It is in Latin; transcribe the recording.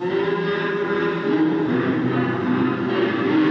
Deo Gratia